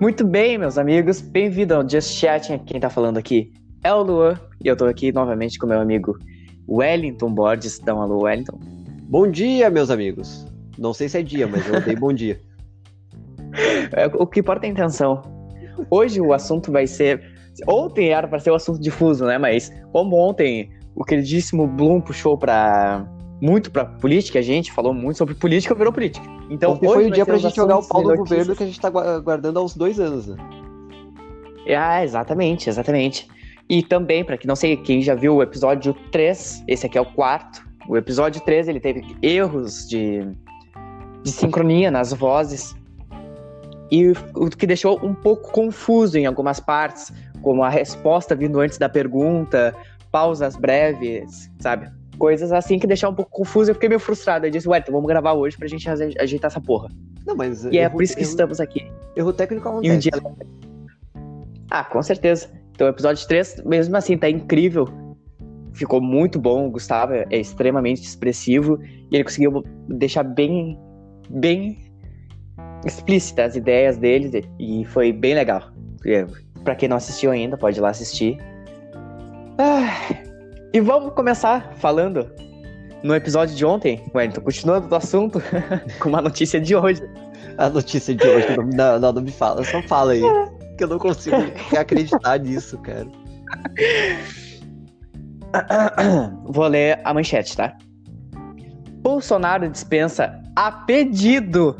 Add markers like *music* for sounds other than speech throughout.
Muito bem, meus amigos, bem-vindo ao Just Chatting. Quem tá falando aqui é o Luan e eu tô aqui novamente com meu amigo Wellington Borges. Dá um alô, Wellington. Bom dia, meus amigos. Não sei se é dia, mas eu dei bom dia. *laughs* É, o que importa é a intenção. Hoje o assunto vai ser. Ontem era para ser o assunto difuso, né? Mas como ontem o queridíssimo Bloom puxou para muito para política, a gente falou muito sobre política, virou política. Então ontem foi o dia pra gente jogar o pau no governo que a gente tá guardando há uns dois anos, né? Ah, exatamente, exatamente. E também, para quem não sei, quem já viu o episódio 3, esse aqui é o quarto. O episódio 3 ele teve erros de, de sincronia nas vozes. E o que deixou um pouco confuso em algumas partes, como a resposta vindo antes da pergunta, pausas breves, sabe? Coisas assim que deixaram um pouco confuso. Eu fiquei meio frustrado. Eu disse, ué, então vamos gravar hoje pra gente ajeitar essa porra. Não, mas. E é por isso que erro, estamos aqui. Erro técnico acontece. E um dia... Ah, com certeza. Então o episódio 3, mesmo assim, tá incrível. Ficou muito bom. O Gustavo é extremamente expressivo. E ele conseguiu deixar bem. bem explícita as ideias deles e foi bem legal. Para quem não assistiu ainda, pode ir lá assistir. Ah, e vamos começar falando no episódio de ontem, Wellington, continuando do assunto, *laughs* com uma notícia de hoje. A notícia de hoje, não, não, não me fala, só fala aí, que eu não consigo acreditar nisso, cara. *coughs* Vou ler a manchete, tá? Bolsonaro dispensa a pedido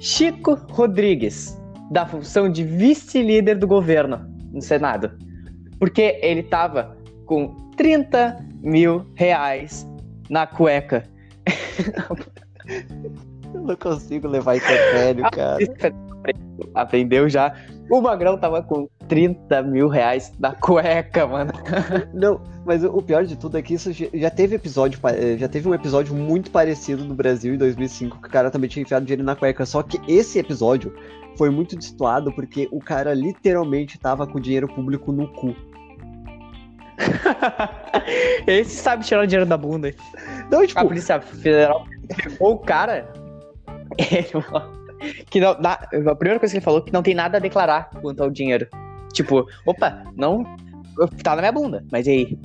Chico Rodrigues, da função de vice-líder do governo no Senado. Porque ele tava com 30 mil reais na cueca. Eu não consigo levar isso a sério, cara. Aprendeu já. O Magrão tava com 30 mil reais na cueca, mano. Não, mas o pior de tudo é que isso já teve episódio, eh, já teve um episódio muito parecido no Brasil em 2005, que o cara também tinha enfiado dinheiro na cueca. Só que esse episódio foi muito destoado porque o cara literalmente tava com dinheiro público no cu. *laughs* esse sabe tirar o dinheiro da bunda. Não, tipo... A Polícia Federal pegou o cara. *laughs* que não, na, a primeira coisa que ele falou que não tem nada a declarar quanto ao dinheiro. Tipo, opa, não tá na minha bunda, mas e aí?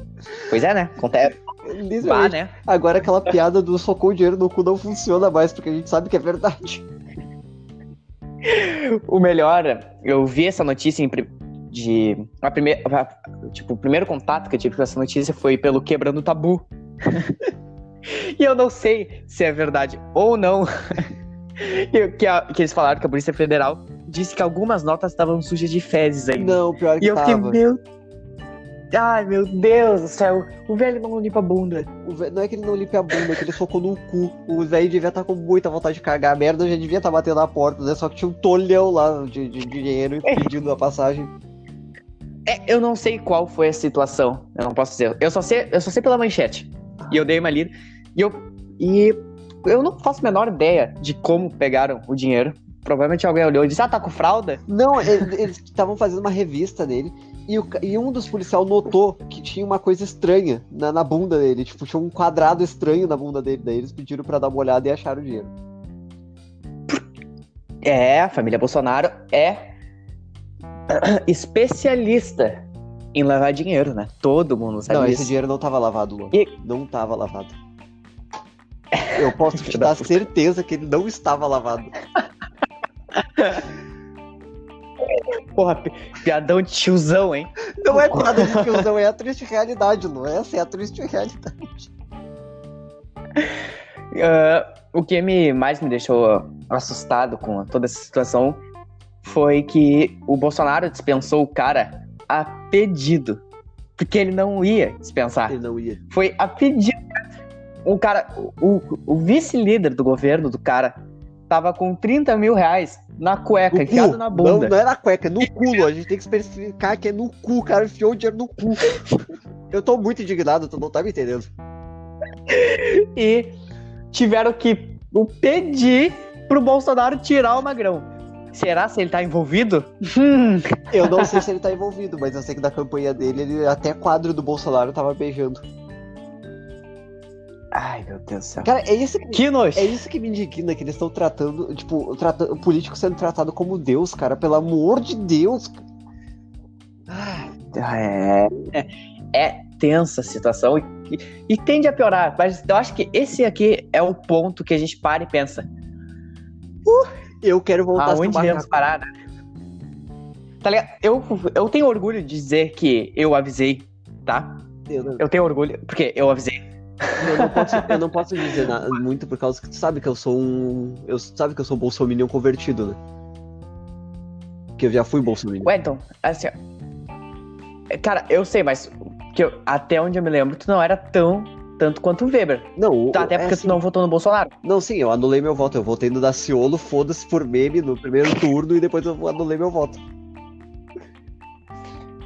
Pois é, né? Acontece. Bah, né? Agora aquela piada do socou o dinheiro no cu não funciona mais, porque a gente sabe que é verdade. o melhor, eu vi essa notícia em, de. A primeira, tipo, o primeiro contato que eu tive com essa notícia foi pelo Quebrando o Tabu. *laughs* e eu não sei se é verdade ou não. *laughs* que, a, que eles falaram que a Polícia Federal disse que algumas notas estavam sujas de fezes ainda. Não, pior que E eu fiquei, meu... Ai, meu Deus do céu. O velho não limpa a bunda. Véio, não é que ele não limpa a bunda, é que ele focou no cu. O velho devia estar tá com muita vontade de cagar. A merda já devia estar tá batendo na porta, né? Só que tinha um tolhão lá de, de, de dinheiro é. pedindo a passagem. É, eu não sei qual foi a situação. Eu não posso dizer. Eu só sei, eu só sei pela manchete. E eu dei uma lida. E eu. E eu não faço a menor ideia de como pegaram o dinheiro. Provavelmente alguém olhou e disse, ah, tá com fralda? Não, eles estavam fazendo uma revista dele e, o, e, um dos policiais notou que tinha uma coisa estranha na, na, bunda dele. Tipo, tinha um quadrado estranho na bunda dele. Daí eles pediram para dar uma olhada e acharam o dinheiro. É, a família Bolsonaro é *clears throat* especialista em lavar dinheiro, né? Todo mundo sabe Não, isso. esse dinheiro não tava lavado, Lu. E... Não tava lavado. Eu posso te dar *laughs* certeza que ele não estava lavado. Porra, piadão de tiozão, hein? Não é piada de tiozão, é a triste realidade, Lu. Essa é a triste realidade. Uh, o que me, mais me deixou assustado com toda essa situação foi que o Bolsonaro dispensou o cara a pedido. Porque ele não ia dispensar. Ele não ia. Foi a pedido o cara, o, o vice-líder do governo do cara tava com 30 mil reais na cueca, no enfiado cu. na bunda. Não, não é na cueca, é no cu, a gente tem que especificar que é no cu, o cara enfiou o dinheiro no cu. Eu tô muito indignado, tu não tá me entendendo. E tiveram que pedir pro Bolsonaro tirar o Magrão. Será se ele tá envolvido? *laughs* Eu não sei se ele tá envolvido, mas eu sei que da campanha dele, ele até quadro do Bolsonaro tava beijando. Ai, meu Deus do céu. Cara, é isso que, Que nojo. é isso que me indigna, que eles estão tratando, tipo, trata, o político sendo tratado como Deus, cara, pelo amor de Deus. É, é, é tensa a situação e, e tende a piorar. Mas eu acho que esse aqui é o ponto que a gente para e pensa. Eu quero voltar a ser Aonde iremos macaco. parar, né? Tá ligado? Eu, eu tenho orgulho de dizer que eu avisei, tá? Eu não, Eu tenho orgulho, porque eu avisei. eu não posso, eu não posso dizer nada, muito por causa que tu sabe que eu sou um. Eu sabe que eu sou um bolsominion convertido, né? Que eu já fui bolsominion. Ué, então, assim, ó. Cara, eu sei, mas que eu- até onde eu me lembro, tu não era tão tanto quanto o Weber. Não, Tá, até é porque assim, tu não votou no Bolsonaro. Não, sim, eu anulei meu voto. Eu votei no Daciolo, foda-se por meme no primeiro turno e depois eu anulei meu voto.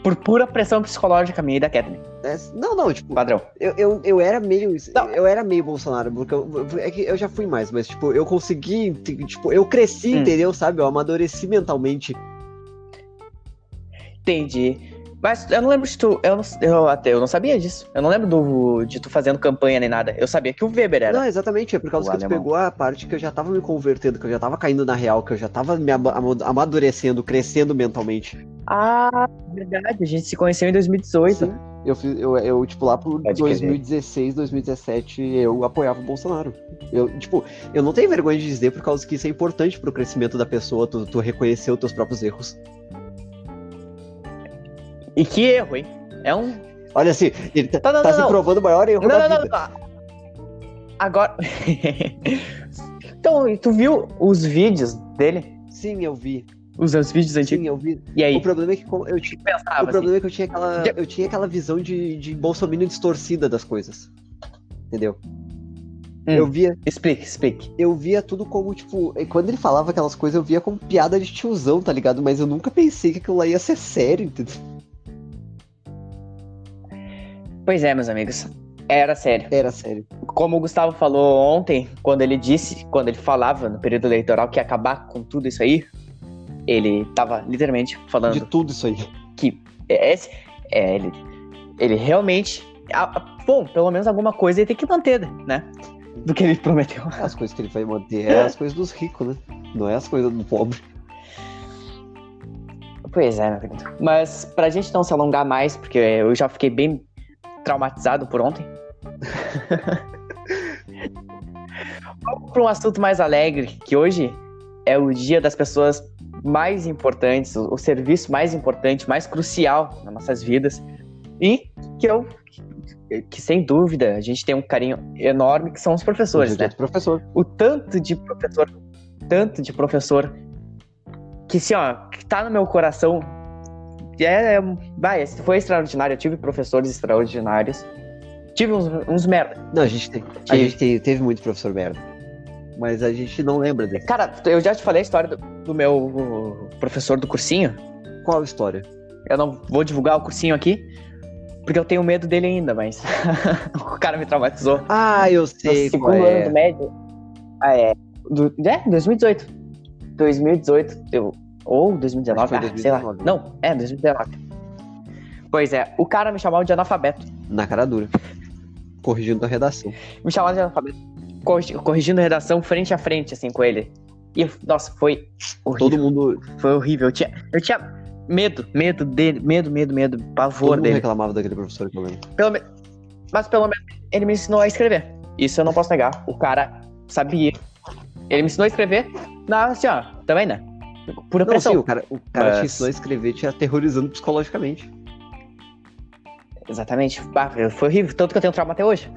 Por pura pressão psicológica minha e da Kathleen. É, não, não, tipo, Padrão. eu, eu, eu era meio. Não. Eu era meio Bolsonaro, porque eu, é que eu já fui mais, mas tipo, eu consegui. Tipo, eu cresci, Hum. entendeu? Sabe? Eu amadureci mentalmente. Entendi. Mas eu não lembro de tu. Eu, não, eu até eu não sabia disso. Eu não lembro do, de tu fazendo campanha nem nada. Eu sabia que o Weber era. Não, exatamente, é por causa O que tu alemão. pegou a parte que eu já tava me convertendo, que eu já tava caindo na real, que eu já tava me ama- ama- amadurecendo, crescendo mentalmente. Ah, verdade. A gente se conheceu em 2018. Sim. Eu, fiz, eu, eu, tipo, lá por Pode 2016, 2017, eu apoiava o Bolsonaro. Eu, tipo, eu não tenho vergonha de dizer por causa que isso é importante pro crescimento da pessoa, tu, tu reconhecer os teus próprios erros. E que erro, hein? É um. Olha assim, ele tá, Tá, não, tá não, se não. provando o maior erro Não, da não, não, vida. não. Agora. *laughs* então, tu viu os vídeos dele? Sim, eu vi. Os seus vídeos antigos? Sim, eu vi. E aí? O problema é que eu, ti- pensava, o problema é que eu tinha aquela, eu tinha aquela visão de, de bolsominion distorcida das coisas. Entendeu? Hum. Eu via, assim? Explique, explique. eu via tudo como, tipo, quando ele falava aquelas coisas, eu via como piada de tiozão, tá ligado? Mas eu nunca pensei que aquilo lá ia ser sério, entendeu? Pois é, meus amigos. Era sério. Era sério. Como o Gustavo falou ontem, quando ele disse, quando ele falava no período eleitoral que ia acabar com tudo isso aí, ele tava literalmente falando De tudo isso aí. que esse, é, ele, ele realmente. a- a- bom, pelo menos alguma coisa ele tem que manter, né? Do que ele prometeu. As coisas que ele vai manter é as *laughs* coisas dos ricos, né? Não é as coisas do pobre. Pois é, meu querido. Mas pra gente não se alongar mais, porque eu já fiquei bem traumatizado por ontem. Vamos para um assunto mais alegre, que hoje é o dia das pessoas mais importantes, o, o serviço mais importante, mais crucial nas nossas vidas. E que eu, que sem dúvida, a gente tem um carinho enorme, que são os professores, né? professor. o tanto de professor, tanto de professor que assim, ó, que tá no meu coração. É, é, vai, foi extraordinário. Eu tive professores extraordinários. Tive uns, uns merda. Não, a gente, tem, a gente tem- teve muito professor merda. Mas a gente não lembra dele. Cara, eu já te falei a história do, do meu professor do cursinho. Qual a história? Eu não vou divulgar o cursinho aqui, porque eu tenho medo dele ainda, mas *laughs* o cara me traumatizou. Ah, eu No sei segundo qual ano é. do médio. Ah, é. Do, é, 2018. 2018, eu, ou 2019, Acho que foi ah, sei lá. 2019. Não, é 2019. Pois é, o cara me chamava de analfabeto. Na cara dura. Corrigindo a redação. Me chamava de analfabeto. Corri- Corrigindo a redação frente a frente, assim, com ele. E, nossa, foi horrível. Todo mundo, Foi horrível. Eu tinha, eu tinha medo, medo dele, medo, medo, medo, todo pavor mundo dele. reclamava daquele professor eu lembro. Pelo me- Mas pelo menos ele me ensinou a escrever. Isso eu não posso negar. O cara sabia. Ele me ensinou a escrever. Não, assim, ó, também, né? Pura Não, pressão. sim, o cara, o cara te Mas- ensinou a escrever te aterrorizando psicologicamente. Exatamente. Ah, foi horrível, tanto que eu tenho trauma até hoje.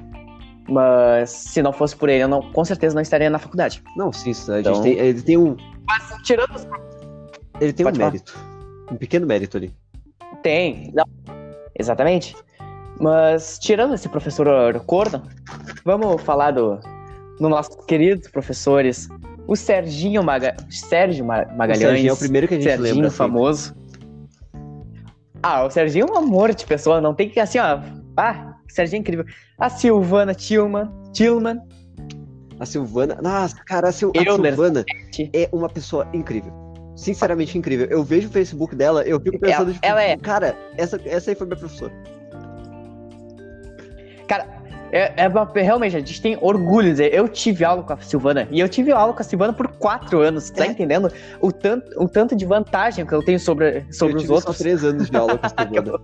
Mas se não fosse por ele, eu não, com certeza não estaria na faculdade. Não, sim, isso, a gente Então- tem, ele tem um, Mas tirando os... ele tem um Pode falar. mérito. Um pequeno mérito ali. Tem. Não. Exatamente. Mas tirando esse professor corno, vamos falar do, do nossos queridos professores. O Serginho Maga... Sérgio Ma- O Magalhães. Serginho é o primeiro que a gente Serginho lembra. assim. famoso. Ah, o Serginho é um amor de pessoa, não tem que assim, ó. Ah, o Serginho é incrível. A Silvana Tillman, Tillman, A Silvana. Nossa, cara, a, Sil... a Euler. Silvana é uma pessoa incrível. Sinceramente incrível. Eu vejo o Facebook dela, eu fico pensando, Ela- tipo, ela é. cara, essa, essa aí foi minha professora. Cara, É, é uma- realmente, a gente tem orgulho de dizer, eu tive aula com a Silvana, e eu tive aula com a Silvana por quatro anos, tá É. entendendo? O tanto, o tanto de vantagem que eu tenho sobre, sobre eu os tive outros. só três anos de aula com a *laughs* Silvana.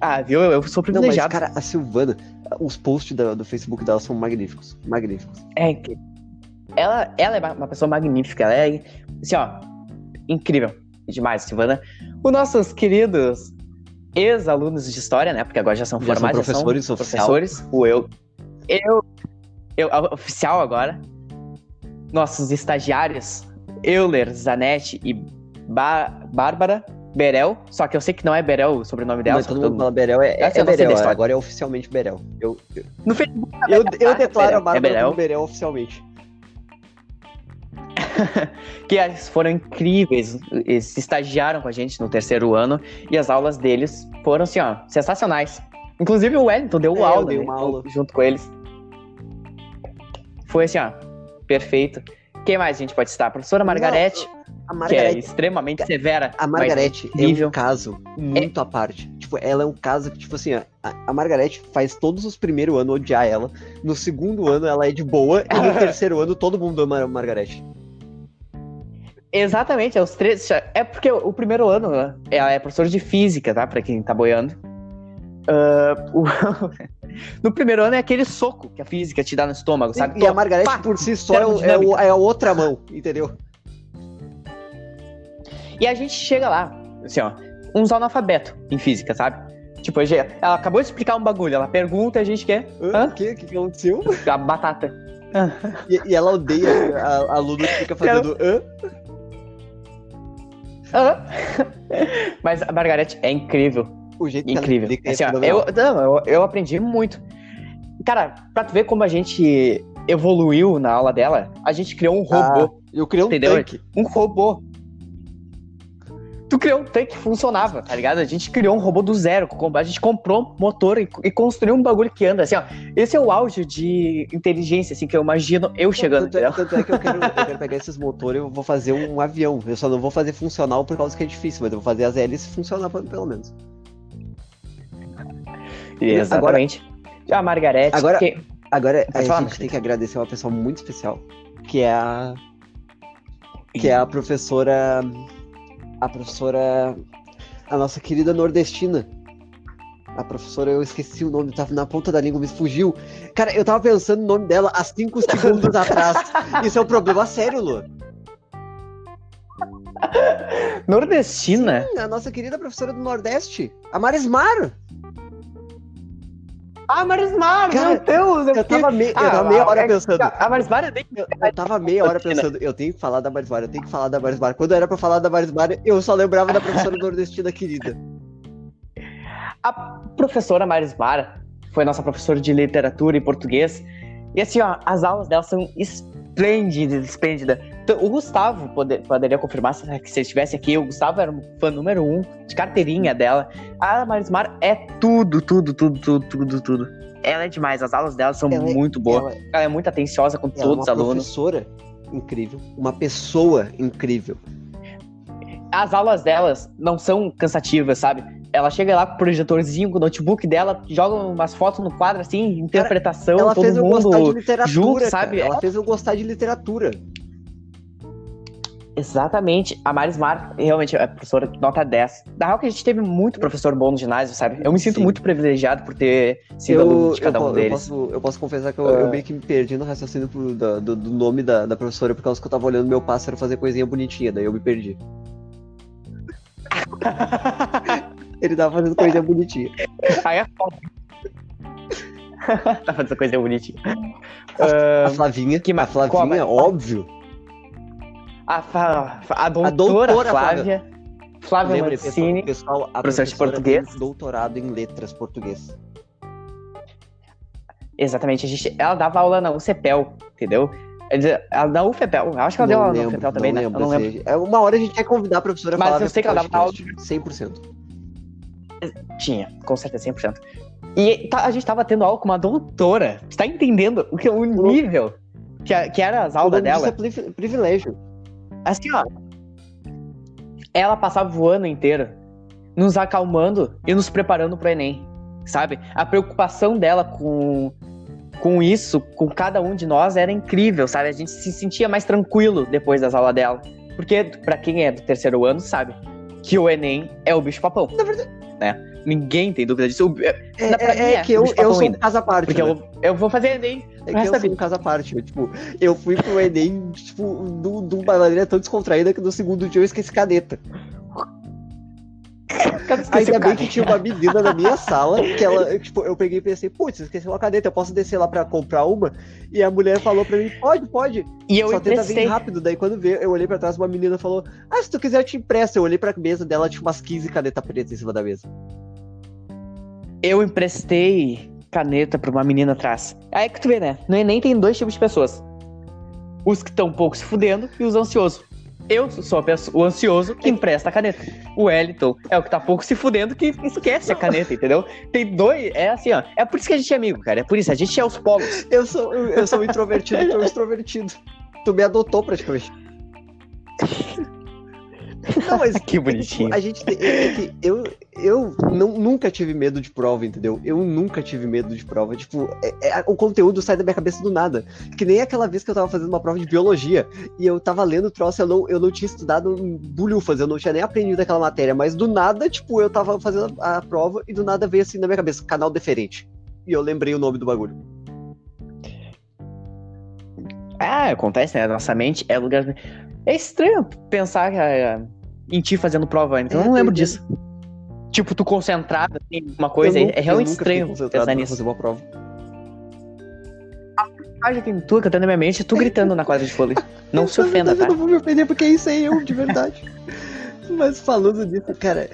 Ah, viu? Eu sou Não, mas, privilegiado. cara, a Silvana, os posts da- do Facebook dela são magníficos. Magníficos. É. Ela, ela é uma pessoa magnífica, ela é, assim, ó, incrível. Demais, Silvana. Os nossos queridos ex-alunos de história, né? Porque agora já são Já são formados, professores já são professores. O eu, eu, eu, oficial agora. Nossos estagiários, Euler, Zanetti e Ba- Bárbara Berel. Só que eu sei que não é Berel o sobrenome dela. Mas todo que mundo fala Berel, é, Essa é sei Berel, agora é oficialmente Berel. Eu, eu, No Facebook eu, eu é declaro Berel, a Bárbara é Berel. Berel oficialmente. *laughs* que eles foram incríveis, eles estagiaram com a gente no terceiro ano e as aulas deles foram assim, ó, sensacionais. Inclusive o Wellington deu É, aula, dei né, aula. junto com eles. Foi assim, ó, perfeito. Quem mais a gente pode citar? A professora Margarete, A que é Margarete, extremamente severa. a Margarete é um caso muito à parte. Tipo, ela é um caso que, tipo assim, ó, a, a Margarete faz todos os primeiros anos odiar ela. No segundo ano ela é de boa. E no *laughs* terceiro ano todo mundo ama a Margarete. Exatamente, é os três. É porque o primeiro ano né, ela é professora de física, tá? Pra quem tá boiando. Ah, o- *laughs* no primeiro ano é aquele soco que a física te dá no estômago, sabe? E a Margarete Pá! por si só é, o- é, o- é a outra mão, entendeu? E a gente chega lá, assim, ó, uns analfabetos em física, sabe? Tipo, ela acabou de explicar um bagulho, ela pergunta e a gente quer? Hã? O que? O que aconteceu? a batata. E, e ela odeia a, a aluna que fica fazendo. Hã? Hã? *laughs* Mas a Margarete é incrível, O jeito que ela incrível. explica é Assim, ó, eu, não, eu, eu aprendi muito. Cara, pra tu ver como a gente evoluiu na aula dela, a gente criou um robô. Eu criei um Entendeu? tanque. Um robô. Tu criou um tanque que funcionava, tá ligado? A gente criou um robô do zero. A gente comprou um motor e, e construiu um bagulho que anda, assim, ó. Esse é o auge de inteligência, assim, que eu imagino eu chegando, Tanto é, tanto é que eu quero, eu quero *laughs* pegar esses motores e eu vou fazer um avião. Eu só não vou fazer funcional por causa que é difícil, mas eu vou fazer as hélices funcionar pelo menos. Exatamente. a Margarete. Agora- que- Agora a falar, gente tem que agradecer uma pessoa muito especial, que é a. Que é a professora. A professora. A nossa querida nordestina. A professora, eu esqueci o nome, tava na ponta da língua, me fugiu. Cara, eu tava pensando no nome dela há cinco segundos *laughs* atrás. Isso é um problema sério, Lu. Nordestina? Sim, a nossa querida professora do Nordeste, a Marismar. Ah, Marismar, Cara, meu Deus! Eu tava, me... eu Ah, tava meia hora é- pensando. A Marismar é bem... Eu, eu tava meia hora pensando, eu tenho que falar da Marismar, eu tenho que falar da Marismar. Quando era pra falar da Marismar, eu só lembrava da professora nordestina querida. A professora Marismar foi nossa professora de literatura e português. E assim, ó, as aulas dela são esplêndidas, esplêndidas. Então, O Gustavo poder- poderia confirmar se se ele estivesse aqui. O Gustavo era um fã número um de carteirinha dela. A Marismar é tudo, tudo, tudo, tudo, tudo, tudo. Ela é demais, as aulas dela são Ela é- muito boas. Ela, Ela é muito atenciosa com ela é todos os uma alunos. professora incrível, uma pessoa incrível. As aulas delas não são cansativas, sabe? Ela chega lá com o projetorzinho, com o notebook dela, joga umas fotos no quadro, assim, interpretação, ela todo fez eu gostar de literatura, junto, cara. sabe? Ela fez eu gostar de literatura. Exatamente. A Marismar realmente é professora de nota 10. Na real que a gente teve muito professor bom no ginásio, sabe? Eu me sinto Sim. muito privilegiado por ter sido Eu, aluno de eu, cada um po- eu deles. posso, eu posso confessar que eu, eu Ah. meio que me perdi no raciocínio pro- da- do, do nome da, da professora por causa que eu tava olhando meu pássaro fazer coisinha bonitinha, daí eu me perdi. *laughs* Ele tava fazendo coisinha bonitinha. Aí é foda. *laughs* tá fazendo coisa bonitinha. A Flavinha, que a Flavinha, a- óbvio. A, fa- a doutora, doutora Flávia. Flávia Lembre, pessoal, Mancini. pessoal, a professora de português. tem doutorado em letras português. Exatamente. A gente, ela dava aula na UCPEL, entendeu? Quer Ela na UFPEL. Eu acho que ela deu Não aula na UFPEL também, não né? lembro, eu não lembro. é, Uma hora a gente vai convidar a professora a Mas eu sei que ela dava podcast, 100%. Tinha, com certeza, 100%. E tá- a gente tava tendo aula com uma doutora. Você tá entendendo o, que, o nível que, a- que era as aulas dela? é privi- privilégio. Assim, ó. Ela passava o ano inteiro nos acalmando e nos preparando pro Enem. sabe? A preocupação dela com, com isso, com cada um de nós, era incrível, sabe? A gente se sentia mais tranquilo depois das aulas dela. Porque, para quem é do terceiro ano, sabe que o Enem é o bicho-papão. Na verdade. Né? Ninguém tem dúvida disso. É, é, é que eu, eu sou um caso à parte. Porque né? eu, eu vou fazer Enem. É que eu sou um caso à parte. Eu, tipo, eu fui pro Enem, tipo, de uma maneira tão descontraída que no segundo dia eu esqueci caneta. *laughs* Ainda bem que tinha uma menina na minha sala que ela, tipo, eu peguei e pensei, putz, esqueci uma caneta, eu posso descer lá pra comprar uma? E a mulher falou pra mim, pode, pode. E eu Só tenta emprestei. vir rápido. Daí quando veio, eu olhei pra trás, uma menina falou, ah, se tu quiser eu te empresto. Eu olhei pra mesa dela, tinha umas 15 canetas pretas em cima da mesa. Eu emprestei caneta pra uma menina atrás. Aí que tu vê, né? No Enem tem dois tipos de pessoas. Os que estão pouco se fudendo e os ansiosos. Eu sou pessoa, o ansioso que empresta a caneta. O Wellington é o que tá pouco se fudendo que esquece a caneta, entendeu? Tem dois, é assim, ó. É por isso que a gente é amigo, cara. É por isso, a gente é os polos. Eu sou, eu sou um introvertido e tu é um extrovertido. Tu me adotou praticamente. *laughs* Não, mas *laughs* Que bonitinho. a gente tem, é que eu, eu não, nunca tive medo de prova, entendeu? Eu nunca tive medo de prova. Tipo, é- é- o conteúdo sai da minha cabeça do nada. Que nem aquela vez que eu tava fazendo uma prova de biologia e eu tava lendo o troço, eu não, eu não tinha estudado bulhufas, eu não tinha nem aprendido aquela matéria, mas do nada, tipo, eu tava fazendo a, a prova e do nada veio assim na minha cabeça, canal deferente. E eu lembrei o nome do bagulho. Ah, acontece, né? Nossa mente é lugar. É estranho pensar ah, em ti fazendo prova, então eu É, não lembro doideira. disso. Tipo, tu concentrado em uma coisa, Eu é realmente eu estranho pensar nisso. fazer uma prova. imagem que tu cantando na minha mente e tu gritando na quadra de vôlei. *laughs* Não se Eu ofenda, tá? não vou me ofender porque isso é eu, de verdade. Mas falando disso, cara,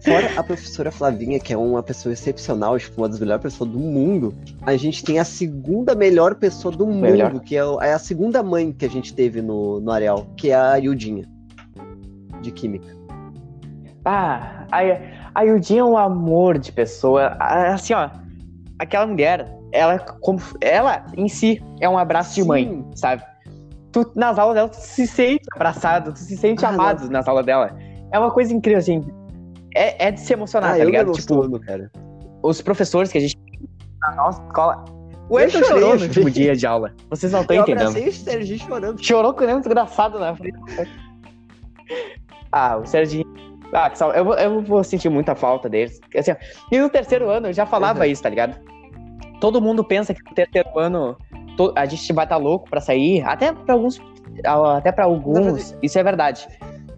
fora a professora Flavinha, que é uma pessoa excepcional, tipo, uma das melhores pessoas do mundo, a gente tem a segunda melhor pessoa do mundo, Melhor. que é, o- é a segunda mãe que a gente teve no, no Areal, que é a Yudinha, de Química. Ah, a, a Yudinha é um amor de pessoa. Ah, Assim, ó, aquela mulher, ela, como, ela em si é um abraço de Sim. mãe, sabe? Tu, nas aulas dela, tu se sente abraçado, tu se sente Ah, amado nas aulas dela. É uma coisa incrível, assim. É, é de se emocionar, ah, tá eu ligado? Tipo, cara. os professores que a gente na nossa escola. O Eu Elton chorou eu no último chorei. dia de aula. Vocês não *laughs* estão Eu entendendo. abracei o Serginho chorando. Chorou que nem um desgraçado na *laughs* frente. Ah, o Serginho. Ah, que sal- eu, vou, eu vou sentir muita falta deles. Assim, e no terceiro ano eu já falava Uhum. isso, tá ligado? Todo mundo pensa que no terceiro ano to- a gente vai estar louco pra sair. Até pra alguns. Até pra alguns. Isso é verdade.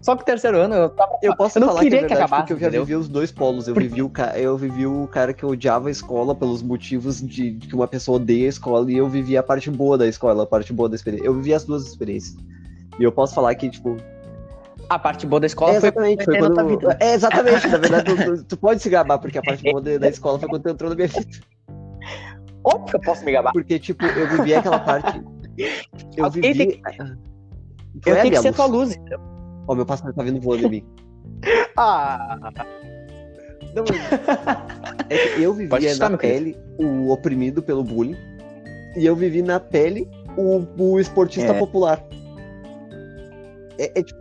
Só que o terceiro ano eu tava. Eu posso Eu não falar queria que é que verdade, acabasse, porque eu já entendeu? vivi os dois polos. Eu Porque- vivi, o ca... eu vivi o cara que odiava a escola pelos motivos de de que uma pessoa odeia a escola e eu vivi a parte boa da escola, a parte boa da experiência. Eu vivi as duas experiências. E eu posso falar que, tipo, A parte boa da escola é foi exatamente, foi na tua quando. vida. É, exatamente, na verdade, *laughs* tu, tu- pode se gabar, porque a parte boa da escola foi quando tu entrou na minha vida. Óbvio que eu posso me gabar. Porque, tipo, eu vivi aquela parte. Eu Alguém vivi. tem Foi Eu tenho que minha ser luz. tua luz. Ó, meu passarinho tá vindo voando em mim. Ah, Não, é que eu vivia na querido. pele o oprimido pelo bullying e eu vivi na pele o, o esportista É. popular. É, é tipo,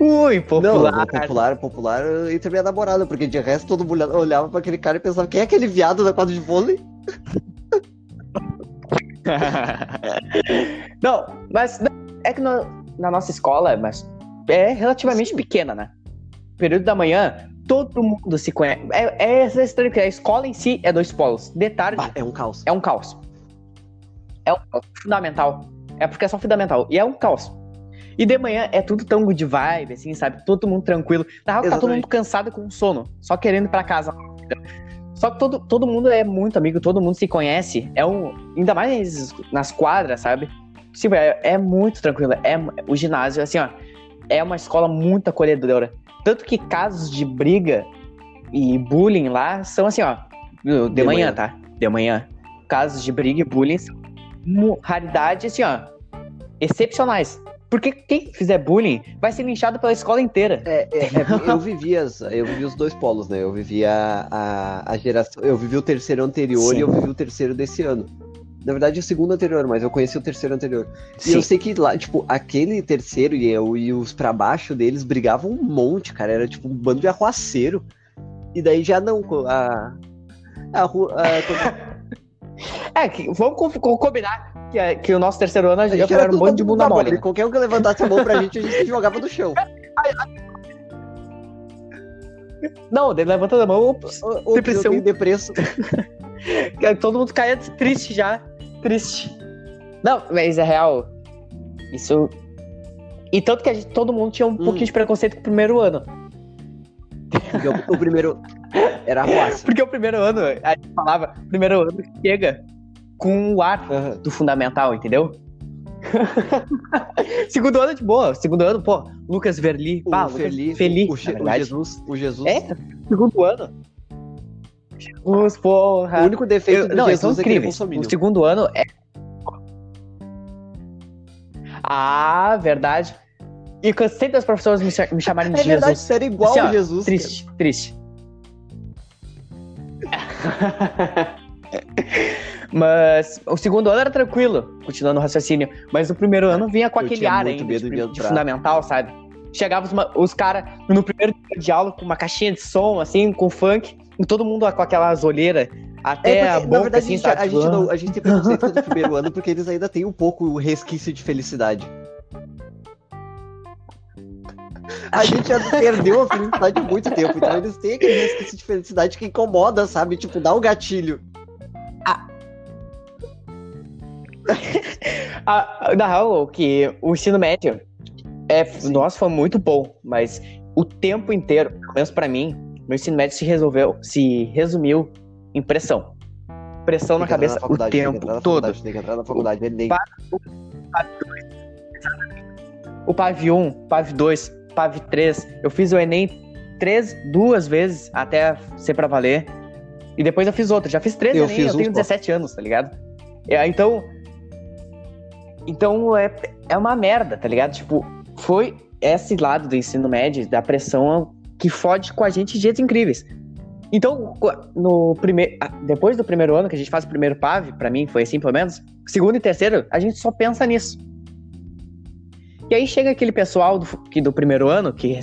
ui, não, popular. não, popular, popular entre minha namorada, porque de resto todo mundo olhava pra aquele cara e pensava, quem é aquele viado da quadra de vôlei? *laughs* não, mas é que no- na nossa escola, mas é relativamente Sim. pequena, né? Período da manhã, todo mundo se conhece. É, é estranho que a escola em si é dois polos. De tarde Bah, é um caos. é um caos. É um caos fundamental. É porque é só fundamental. E é um caos. E de manhã é tudo tão good vibe, assim, sabe? Todo mundo tranquilo. Na real, tá todo mundo cansado com sono, só querendo ir pra casa. Só que todo, todo mundo é muito amigo, todo mundo se conhece. É um. Ainda mais nas quadras, sabe? Sim, é, é muito tranquilo. É, o ginásio, assim, ó, é uma escola muito acolhedora. Tanto que casos de briga e bullying lá são assim, ó. De, De manhã, manhã. tá? De manhã. Casos de briga e bullying são raridade, assim, ó. Excepcionais. Porque quem fizer bullying vai ser linchado pela escola inteira. É, é, é, eu vivi as, eu vivi os dois polos, né? Eu vivi a, a, a geração, eu vivi o terceiro anterior Sim. e eu vivi o terceiro desse ano. Na verdade, o segundo anterior, mas eu conheci o terceiro anterior. E Sim. eu sei que lá, tipo, aquele terceiro e, eu, e os pra baixo deles brigavam um monte, cara. Era tipo um bando de arruaceiro. E daí já não. A, A rua, a, quando- *laughs* É, que, vamos co- co- combinar que, é- que o nosso terceiro ano a gente era era um monte de bunda mole. mole. Qualquer um que levantasse a mão pra gente, a gente se *laughs* jogava no chão. Não, ele levantando a mão, ops, ô, Depressão. eu depresso. *laughs* todo mundo caia triste já. Triste. Não, mas é real. Isso. E tanto que gente, todo mundo tinha um Hum. pouquinho de preconceito com o primeiro ano. Porque o, o primeiro *laughs* era a roça. Porque o primeiro ano, a gente falava, primeiro ano chega com o ar do fundamental, entendeu? *laughs* segundo ano é de boa. Segundo ano, pô, Lucas Verli. O pá, Lucas Feliz, Feli, o, o. Jesus, o Jesus. É, segundo ano. Jesus, porra. O único defeito Eu- do não, Jesus é que ele é o segundo ano é. Ah, verdade. E cansei das professoras me, me chamarem de É verdade, Jesus. era igual Assim, ó, Jesus. Triste, triste. *laughs* Mas o segundo ano era tranquilo, continuando o raciocínio. Mas o primeiro ano vinha com Eu aquele ar ainda medo de, de de fundamental, sabe? Chegava os, os caras no primeiro dia de aula com uma caixinha de som, assim, com funk, e todo mundo com aquelas olheiras até É a porque, boca, na verdade, assim, a, gente, sabe? a, Tipo, gente não, a gente tem preconceito do primeiro ano porque eles ainda têm um pouco o resquício de felicidade. A gente já perdeu a felicidade há muito tempo, então eles têm aquele resquício de felicidade que incomoda, sabe? Tipo, dá um gatilho. *laughs* Ah, na real, que o ensino médio é, Sim. nossa, foi muito bom, mas o tempo inteiro, pelo menos pra mim, meu ensino médio se resolveu, se resumiu em pressão. Pressão na Tem cabeça o tem que tempo entrar na todo. faculdade, Tem que entrar na faculdade, Enem. O PAV 1, PAV 2, PAV 3, eu fiz o Enem três, duas vezes até ser pra valer. E depois eu fiz outro. Já fiz três Eu Enem, fiz eu tenho pô. 17 anos, tá ligado? É, então. Então é, é uma merda, tá ligado? Tipo, foi esse lado do ensino médio, da pressão, que fode com a gente de jeitos incríveis. Então, no primeiro, depois do primeiro ano que a gente faz o primeiro PAV, pra mim foi assim pelo menos, segundo e terceiro, a gente só pensa nisso. E aí chega aquele pessoal do, que do primeiro ano, que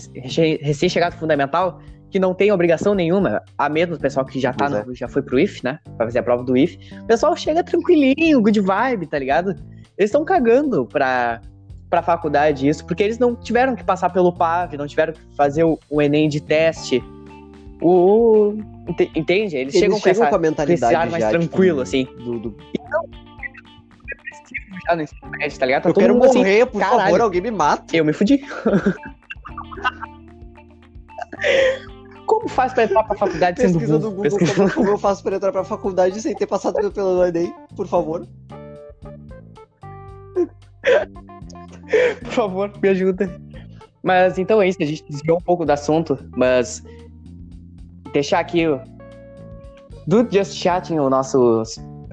recém-chegado fundamental, que não tem obrigação nenhuma, a menos do pessoal que já, tá no- já foi pro IF, né? Pra fazer a prova do IF. O pessoal chega tranquilinho, good vibe, tá ligado? Eles estão cagando pra, pra faculdade isso, porque eles não tiveram que passar pelo PAV, não tiveram que fazer o, o Enem de teste. O, ente- entende? Eles, Eles chegam com, essa, com a com mentalidade ar mais já, tranquilo, tipo, assim. do- do- Já no ensino médio, tá ligado? Tá Eu quero assim, morrer, por caralho. favor, alguém me mata. Eu me fudi. Como faz pra entrar pra faculdade sendo Pesquisa burro? do Google Pesquisa- como, como eu faço pra entrar pra faculdade sem ter passado pelo Enem, por favor. Por favor, me ajuda. Mas então é isso, a gente desviou um pouco do assunto, mas deixar aqui do Just Chatting o nosso,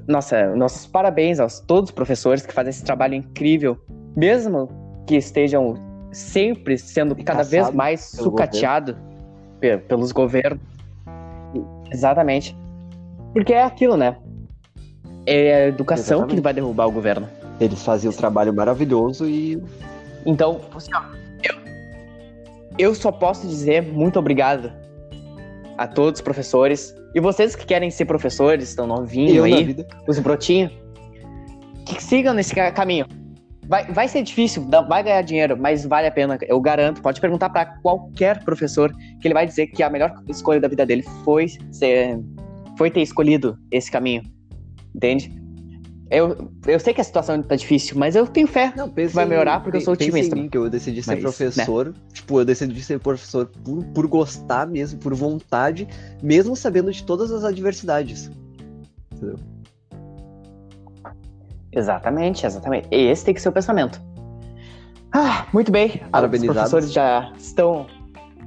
nossa, nossos parabéns aos todos os professores que fazem esse trabalho incrível, mesmo que estejam sempre sendo cada vez mais sucateado pe- pelos governos. Exatamente. Porque é aquilo, né? É a educação Exatamente. que vai derrubar o governo. Eles faziam um trabalho maravilhoso e Então, assim, ó, eu, eu só posso dizer muito obrigado a todos os professores. E vocês que querem ser professores, estão novinhos eu aí, os brotinhos, que sigam nesse ca- caminho. Vai, vai ser difícil, vai ganhar dinheiro, mas vale a pena, eu garanto. Pode perguntar para qualquer professor que ele vai dizer que a melhor escolha da vida dele foi ser, foi ter escolhido esse caminho. Entende? Eu, eu sei que a situação tá difícil, mas eu tenho fé. Não, pensa Vai melhorar porque eu sou otimista. Em mim, que eu decidi ser Mas, né? professor. Tipo, eu decidi ser professor por, por gostar mesmo, por vontade, mesmo sabendo de todas as adversidades. Exatamente, exatamente. Esse tem que ser o pensamento. Ah, muito bem. Os Parabenizados. professores já estão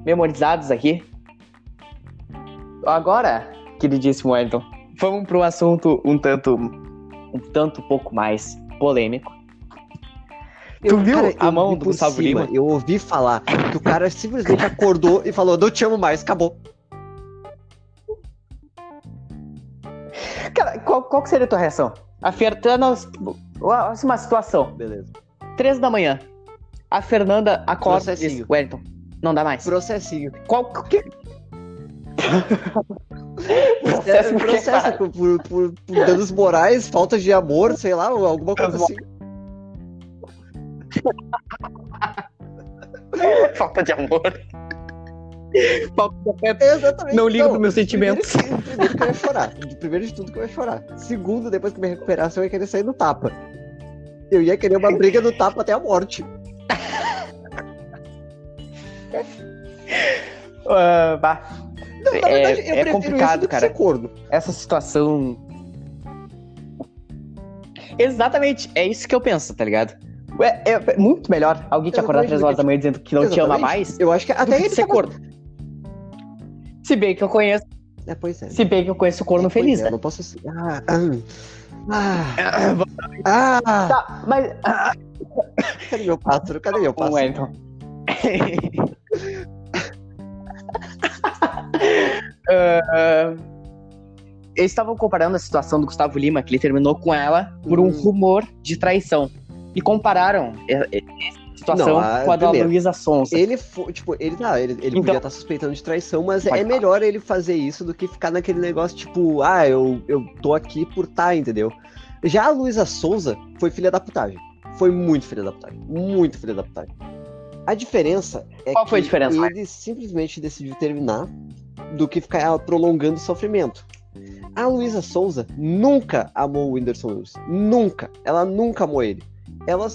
memorizados aqui. Agora, queridíssimo Wellington, vamos para um assunto um tanto, um tanto pouco mais polêmico. Tu viu a eu mão do Gustavo cima, Lima? Eu ouvi falar que o cara simplesmente acordou e falou: Não te amo mais, acabou. Cara, qual, qual que seria a tua reação? A Fernanda. Uma situação. Beleza. Três da manhã. A Fernanda acorda e diz: Processinho. Wellington, não dá mais. Processinho. Qual que. Processo, processo por, por, por, por danos morais, falta de amor, sei lá, alguma coisa assim. *laughs* Falta de amor. Falta de afeto. Exatamente. Não ligo Não, pros meus sentimentos. Primeiro, primeiro que eu ia chorar. De primeiro de tudo que eu ia chorar. Segundo, depois que me recuperasse, eu ia querer sair no tapa. Eu ia querer uma briga no tapa até a morte. Ah, bah, Não, na É- verdade, eu é complicado, cara. ser corno. essa situação. Exatamente, é isso que eu penso, tá ligado? Ué, é muito melhor alguém te acordar Exatamente, três horas da manhã dizendo que não te ama Exatamente. mais Eu acho que até ele ser tava- corno. Se bem que eu conheço, É, pois é. se bem que eu conheço corno Pois feliz, é, né? Eu não posso assim. Ah, ah, ah, ah, Tá, mas. Ah, cadê meu pássaro? Cadê meu pássaro? Ué, *laughs* então. *laughs* Ah, eles estavam comparando a situação do Gustavo Lima, que ele terminou com ela por um Hum. rumor de traição. E compararam essa situação Não, a- com a da Luísa Sonsa. Ele foi, tipo, ele, tá, ele, ele Então- podia estar suspeitando de traição, mas é melhor ele fazer isso do que ficar naquele negócio, tipo, ah, eu, eu tô aqui por tá, entendeu? Já a Luísa Souza foi filha da putagem. Foi muito filha da putagem. Muito filha da putagem. A diferença é Qual que foi a diferença? ele simplesmente decidiu terminar do que ficar prolongando o sofrimento. A Luísa Souza nunca amou o Whindersson Nunes. Nunca. Ela nunca amou ele. Ela,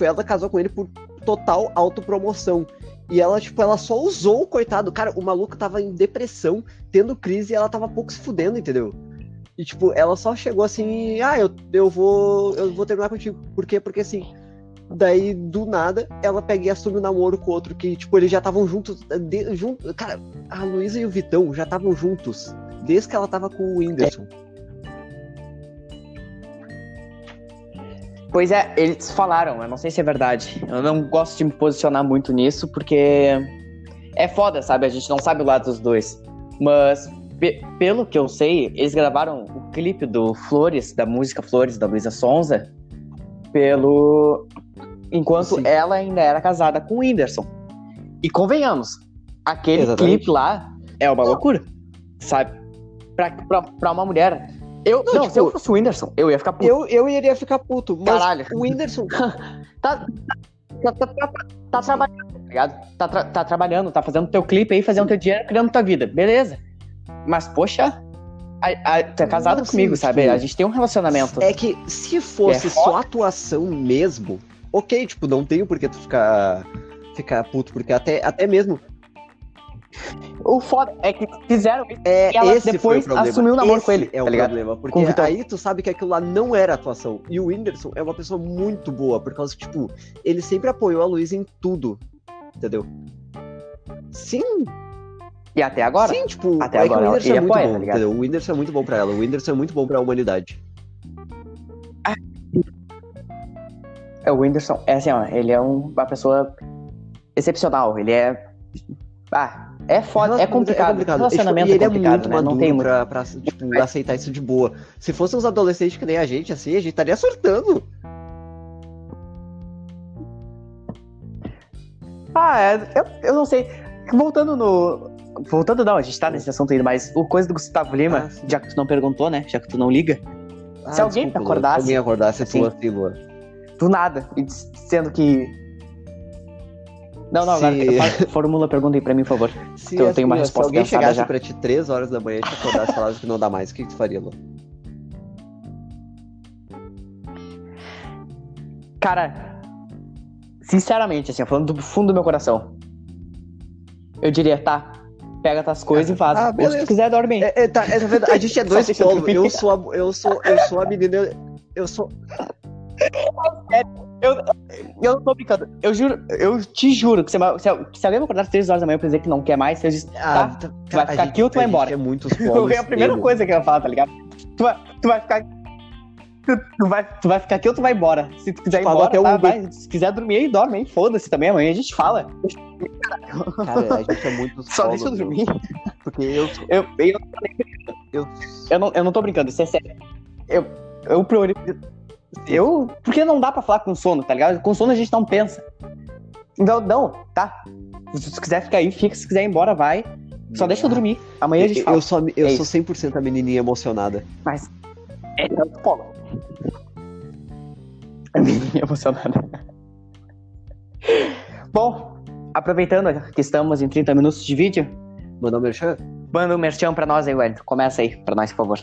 ela casou com ele por total autopromoção. E ela, tipo, ela só usou o coitado. Cara, o maluco tava em depressão, tendo crise, e ela tava pouco se fudendo, entendeu? E, tipo, ela só chegou assim, ah, eu, eu vou. Eu vou terminar contigo. Por quê? Porque assim. Daí, do nada, ela pega e assume o namoro com o outro, que, tipo, eles já estavam juntos. De, junto, cara, a Luísa e o Vitão já estavam juntos. Desde que ela tava com o Whindersson. Pois é, eles falaram, eu não sei se é verdade. Eu não gosto de me posicionar muito nisso, porque é foda, sabe? A gente não sabe o lado dos dois. Mas, pe- pelo que eu sei, eles gravaram o clipe do Flores, da música Flores, da Luísa Sonza, pelo. Enquanto Sim. ela ainda era casada com o Whindersson. E convenhamos, aquele Exatamente. clipe lá é uma loucura, sabe? Pra, pra, pra uma mulher. Eu, Não, não, tipo, se eu fosse o Whindersson, eu ia ficar puto. Eu, eu iria ficar puto, mas Caralho. o Whindersson. *laughs* tá, tá, tá, tá, tá trabalhando, tá ligado? Tá, tra- tá trabalhando, tá fazendo teu clipe aí, fazendo teu dinheiro, criando tua vida, beleza. Mas, poxa, a, a, tu é casado Não, comigo, sim, sabe? tipo, A gente tem um relacionamento. É que se fosse É só atuação mesmo, ok, tipo, não tenho por que tu ficar, ficar puto, porque até, até mesmo. O foda é que fizeram isso É, E ela esse depois assumiu o namoro Esse com ele, É tá o ligado? problema, porque Vitão. aí tu sabe que aquilo lá não era atuação. E o Whindersson é uma pessoa muito boa, por causa que, tipo, ele sempre apoiou a Luísa em tudo, entendeu? Sim, E até agora, sim, tipo, Até é agora o Whindersson é muito apoia, bom, tá? O Whindersson é muito bom pra ela, o Whindersson é muito bom pra humanidade. O Whindersson, é assim, ó, ele é um- uma pessoa excepcional, ele é... Ah, é foda, é complicado. Relacionamento e é ele é complicado, muito né? Não tem muito... pra, pra, tipo, aceitar isso de boa. Se fossem uns adolescentes que nem a gente, assim, a gente estaria surtando. Ah, é, eu, eu não sei. Voltando no. Voltando não, a gente tá nesse assunto ainda, mas o coisa do Gustavo Lima, Ah, já que tu não perguntou, né? Já que tu não liga, Se alguém desculpa, acordasse, Se alguém acordasse, assim, tu assim, Luan. Do nada, e sendo que. Não, não, agora Se- fa- *laughs* formula a pergunta aí pra mim, por favor. Se, eu tenho uma assim, ó, resposta Se alguém chegasse já. pra ti 3 horas da manhã e te acordasse e falasse que não dá mais, o que, que tu faria, Luan? Cara, sinceramente, assim, falando do fundo do meu coração, eu diria, tá, pega tuas coisas e vaza. Ah, Ou se beleza. tu quiser, dorme aí. É, é, tá, é? A gente é *laughs* dois polos. Eu sou, a, eu, sou, eu sou a menina. eu- Eu sou. Eu não tô brincando. Eu juro, eu te juro que se, se, se alguém me acordar às 3 horas da manhã pra dizer que não quer mais, eu disse, Ah, tá, tá, vai a ficar gente- aqui ou tu vai embora? É *laughs* Eu- polos. é a primeira coisa que eu ia falar, tá ligado? Tu vai, tu vai ficar. Tu, tu vai, tu vai ficar aqui ou tu vai embora? Se tu quiser ir Falou embora, até tá, vai. Se quiser dormir aí, dorme aí. Foda-se também, amanhã a gente fala. Cara, a gente é muitos *laughs* Só deixa eu meu. dormir. Porque eu. Eu, eu, eu eu, não, eu não tô brincando, isso é sério. Eu, eu priorizo. Eu. Porque não dá pra falar com sono, tá ligado? Com sono a gente não pensa. Então, não, tá. Se tu quiser ficar aí, fica. Se quiser ir embora, vai. Só deixa eu dormir. Amanhã a gente fala. eu sou, eu É sou 100% a menininha emocionada. Mas. É tanto polo. A menina emocionada. Bom, aproveitando que estamos em 30 minutos de vídeo, Mandar um merchan? manda um merchan pra nós aí, Wellington. Começa aí pra nós, por favor.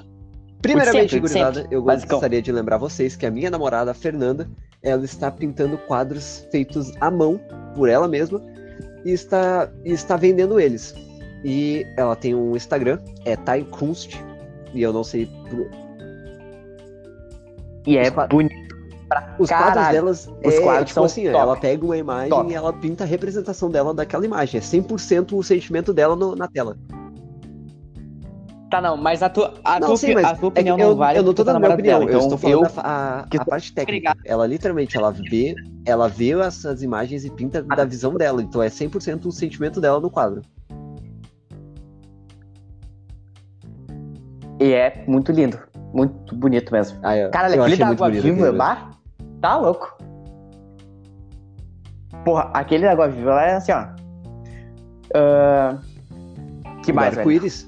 Primeiramente, gurizada, eu basicão. gostaria de lembrar vocês que a minha namorada, a Fernanda, ela está pintando quadros feitos à mão por ela mesma e está, e está vendendo eles. E ela tem um Instagram, é Thai Kunst, e eu não sei. E é Os quadros- bonito pra Os quadros caralho. delas Os é quadros tipo são assim, top. ela pega uma imagem Top. e ela pinta a representação dela daquela imagem. É 100% o sentimento dela no- na tela. Tá, não, mas a tua, a não, tua, sim, a tua é opinião eu, não vale. eu não tô tá dando minha namorado opinião, dela, eu então estou falando eu- a, a- a parte técnica. Obrigado. Ela literalmente, ela vê, ela vê essas imagens e pinta da visão dela, então é 100% o sentimento dela no quadro. E é muito lindo. Muito bonito mesmo. Ah, eu, Cara, eu aquele da Água Viva, bah, tá louco. Porra, aquele da Água Viva lá é assim, ó. Ah, que O mais, arco-íris.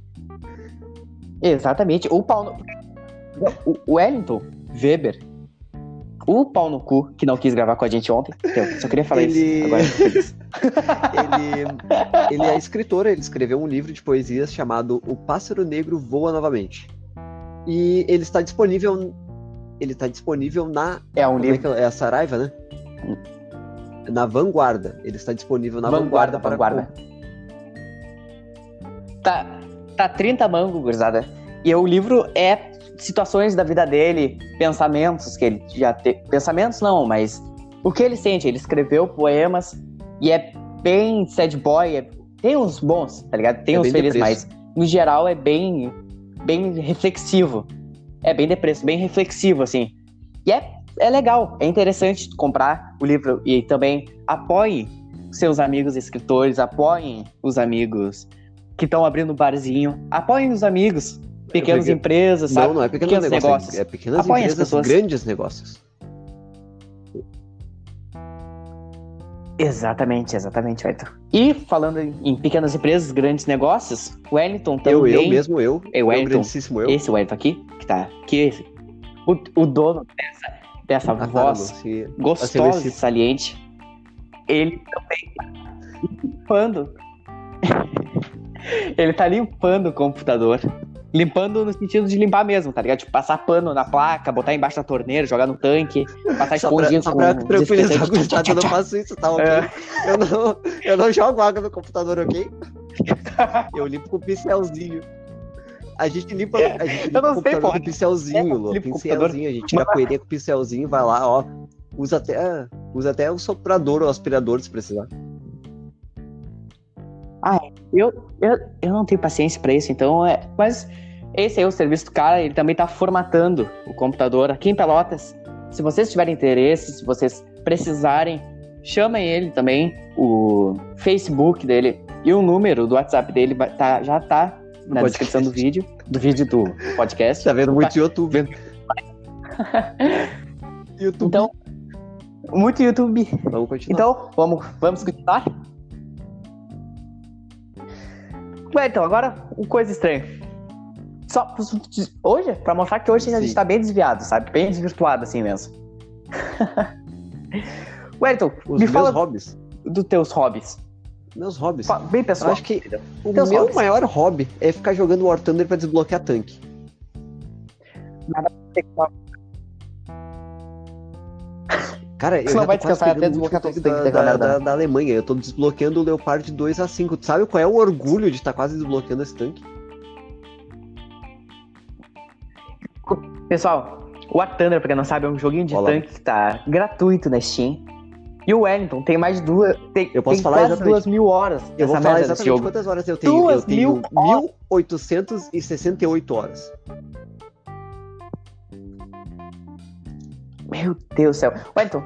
Exatamente. O pau no... O Wellington Weber. O pau no cu que não quis gravar com a gente ontem. Eu só queria falar Ele- isso. Agora *laughs* ele, ele é escritor, ele escreveu um livro de poesias chamado O Pássaro Negro Voa Novamente. E ele está disponível. Ele está disponível na. É um é, livro. é? é a Saraiva, né? Na Vanguarda. Ele está disponível na Vanguarda, Vanguarda, para Vanguarda. Tá, tá 30 mangos, gurizada. E o livro é situações da vida dele, pensamentos que ele já teve. Pensamentos não, mas o que ele sente. Ele escreveu poemas e é bem sad boy. é- Tem uns bons, tá ligado? Tem É uns felizes, mas no geral é bem, bem reflexivo. É bem depresso, bem reflexivo, assim. E é, é legal, é interessante comprar o livro e também apoie seus amigos escritores, apoiem os amigos que estão abrindo barzinho, apoiem os amigos, pequenas porque- empresas, sabe? Não, não é pequenos, Pequenos negócios, negócios. é pequenas Apoiem as empresas, pessoas. grandes negócios. Exatamente, exatamente, Wellington. E falando em pequenas empresas, grandes negócios, Wellington também. Eu, eu mesmo, eu. É, o eu, Wellington. eu. Esse Wellington aqui, que tá aqui, o, o dono dessa, dessa Ah, tá, voz se- gostosa e recíproco. saliente, ele também tá limpando. *laughs* ele tá limpando o computador. Limpando no sentido de limpar mesmo, tá ligado? Tipo, passar pano na placa, botar embaixo da torneira, jogar no tanque, passar Só pra, só com pra tranquilizar desinfetante. o eu não faço isso, tá ok? É. Eu, não, eu não jogo água no computador, ok? Eu limpo com pincelzinho. A gente limpa, a gente limpa não o sei, pô. com pincelzinho, É, o Pincelzinho, a gente tira a poeirinha com pincelzinho, vai lá, ó. Usa até, usa até o soprador ou aspirador se precisar. Eu, eu, eu não tenho paciência pra isso, então é. Mas esse aí é o serviço do cara, ele também tá formatando o computador aqui em Pelotas. Se vocês tiverem interesse, se vocês precisarem, chamem ele também, o Facebook dele e o número do WhatsApp dele vai tá, já tá na podcast. descrição do vídeo, do vídeo do podcast. Tá vendo muito YouTube. vendo- *laughs* YouTube. Então, muito YouTube. Vamos continuar. Então, vamos, vamos continuar? Ué, então, agora, uma coisa estranha. Só hoje, pra mostrar que hoje a gente Sim. tá bem desviado, sabe? Bem desvirtuado assim mesmo. *laughs* Wellington, Os me meus fala hobbies. dos teus hobbies. Meus hobbies. Bem Eu pessoal. acho que o Teus meu hobbies. maior hobby é ficar jogando War Thunder pra desbloquear tanque. Cara, eu não já vai descansar até desbloquear todos os da, da, da, da Alemanha. Eu tô desbloqueando o Leopard 2 a 5. Tu sabe qual é o orgulho de estar quase desbloqueando esse tanque? Pessoal, o War Thunder, pra quem não sabe, é um joguinho de Olá. tanque que tá gratuito na Steam. E o Wellington tem mais de duas. Tem, Eu posso tem falar quase exatamente. duas mil horas. Eu vou falar exatamente quantas horas eu tenho. Duas eu tenho mil horas. 1868 horas. Meu Deus do céu. Wellington.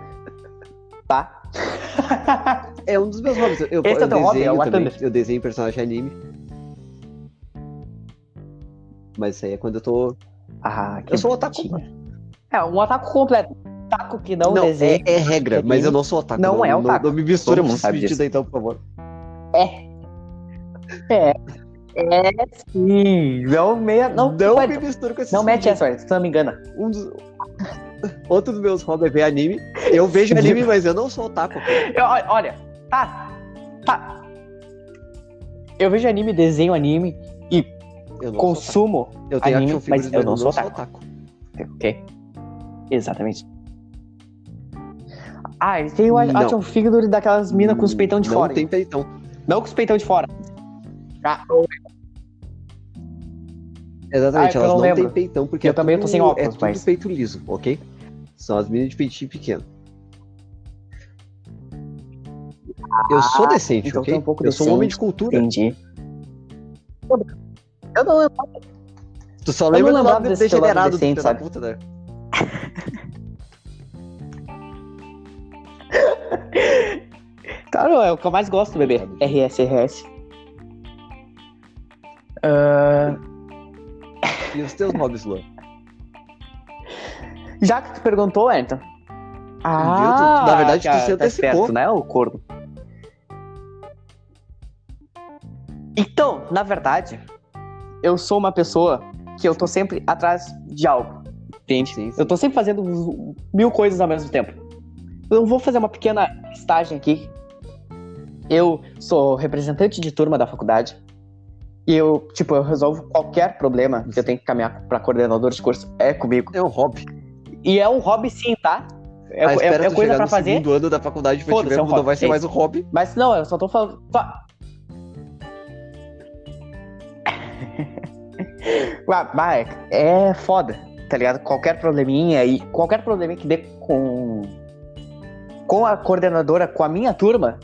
Tá. *laughs* É um dos meus hobbies. Eu, eu, Esse é eu teu hobby, é o. Eu desenho personagem anime. Mas isso aí é quando eu tô. Ah, que Eu sou otaku. É, um otaku completo. Otaku que não, Não, é, desenha. é regra, mas eu não sou otaku. Não é otaku. Não, me mistura nesse sabe disso. então, por favor. É, sim. Não, meia, não, Não, me misturo com esse não mete essa, você não me engana. Um dos... Outro dos meus hobbies é ver anime. Eu vejo anime, mas eu não sou otaku. Eu- olha, tá. Tá. Eu vejo anime, desenho anime e não consumo. Eu tenho anime, mas eu não não sou otaku. otaku. Ok. Exatamente. Ah, ele tem o Não. action figure daquelas minas com os peitão de não fora. tem peitão. Não com os peitão de fora. Ah, Exatamente, Ah, é elas não não lembro. têm peitão, porque Eu é também tudo, tô sem óculos, é tudo mas- peito liso, ok? São as meninas de peitinho pequeno. Eu sou decente, então ok? tá um pouco eu sou um homem de decente. cultura. entendi. Eu não lembro. Tu só Eu lembra não do lembrava lado desse degenerado do decente, da sabe? puta, né? *laughs* Claro, é o que eu mais gosto, bebê. RS, RS. Ah, E os teus hobbies, Luan? Já que tu perguntou, Wellington. Ah, na verdade, tu tá- se tá antecipou. esperto, né, o corno? Então, na verdade, eu sou uma pessoa que eu tô sempre atrás de algo, entende? Sim, sim. Eu tô sempre fazendo mil coisas ao mesmo tempo. Eu vou fazer uma pequena listagem aqui. Eu sou representante de turma da faculdade. E eu, tipo, eu resolvo qualquer problema que eu tenho que caminhar pra coordenador de curso. É comigo. É um hobby. E é um hobby sim, tá? É, Ah, é- espera é coisa no fazer. segundo ano da faculdade pra te ver é um não vai ser é mais um hobby. Mas não, eu só tô falando. Só... *laughs* Vai, é foda, tá ligado? Qualquer probleminha e qualquer probleminha que dê com. Com a coordenadora, com a minha turma,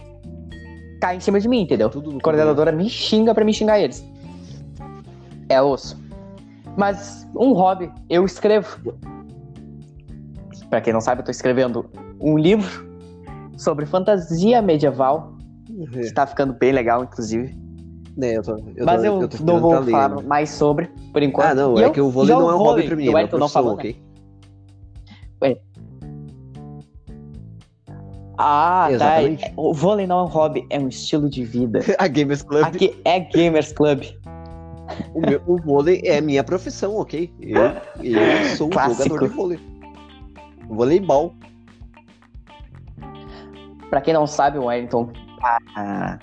cai em cima de mim, entendeu? Tudo coordenadora me xinga pra me xingar eles. É osso. Mas um hobby, eu escrevo. Pra quem não sabe, eu tô escrevendo um livro sobre fantasia medieval, começo. que tá ficando bem legal, inclusive. É, eu tô, eu Mas tô, eu, eu tô não vou falar mais sobre, por enquanto. Ah, não, E é que o vôlei não é um hobby pra mim, é uma Wellington não falou, né? ok? Ah, tá. Exatamente. O vôlei não é um hobby, é um estilo de vida. *laughs* A Gamers Club, Aqui é Gamers Club. o, meu- o vôlei é minha profissão, ok? Eu, eu sou um *laughs* Clássico. jogador de vôlei. Voleibol. Pra quem não sabe, o Wellington, a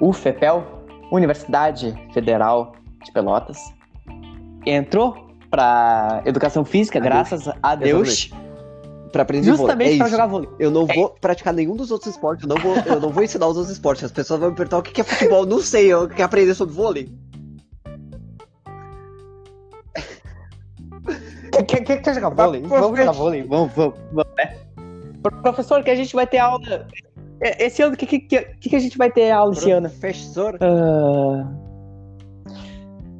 UFEPEL, Universidade Federal de Pelotas, entrou pra educação física, graças a Deus, Pra aprender justamente vôlei. É jogar vôlei. Eu não vou praticar nenhum dos outros esportes, eu não vou, eu não vou ensinar os outros esportes. As pessoas vão me perguntar o que que é futebol, não sei, eu quero aprender sobre vôlei. Quer, quer, quer, quer jogar vôlei? Mas, Vamos jogar vôlei? Vamos, vamos, vamos? Pro- Professor, que a gente vai ter aula. é, Esse ano, o que, que, que, que a gente vai ter aula esse ano? Professor. Ah,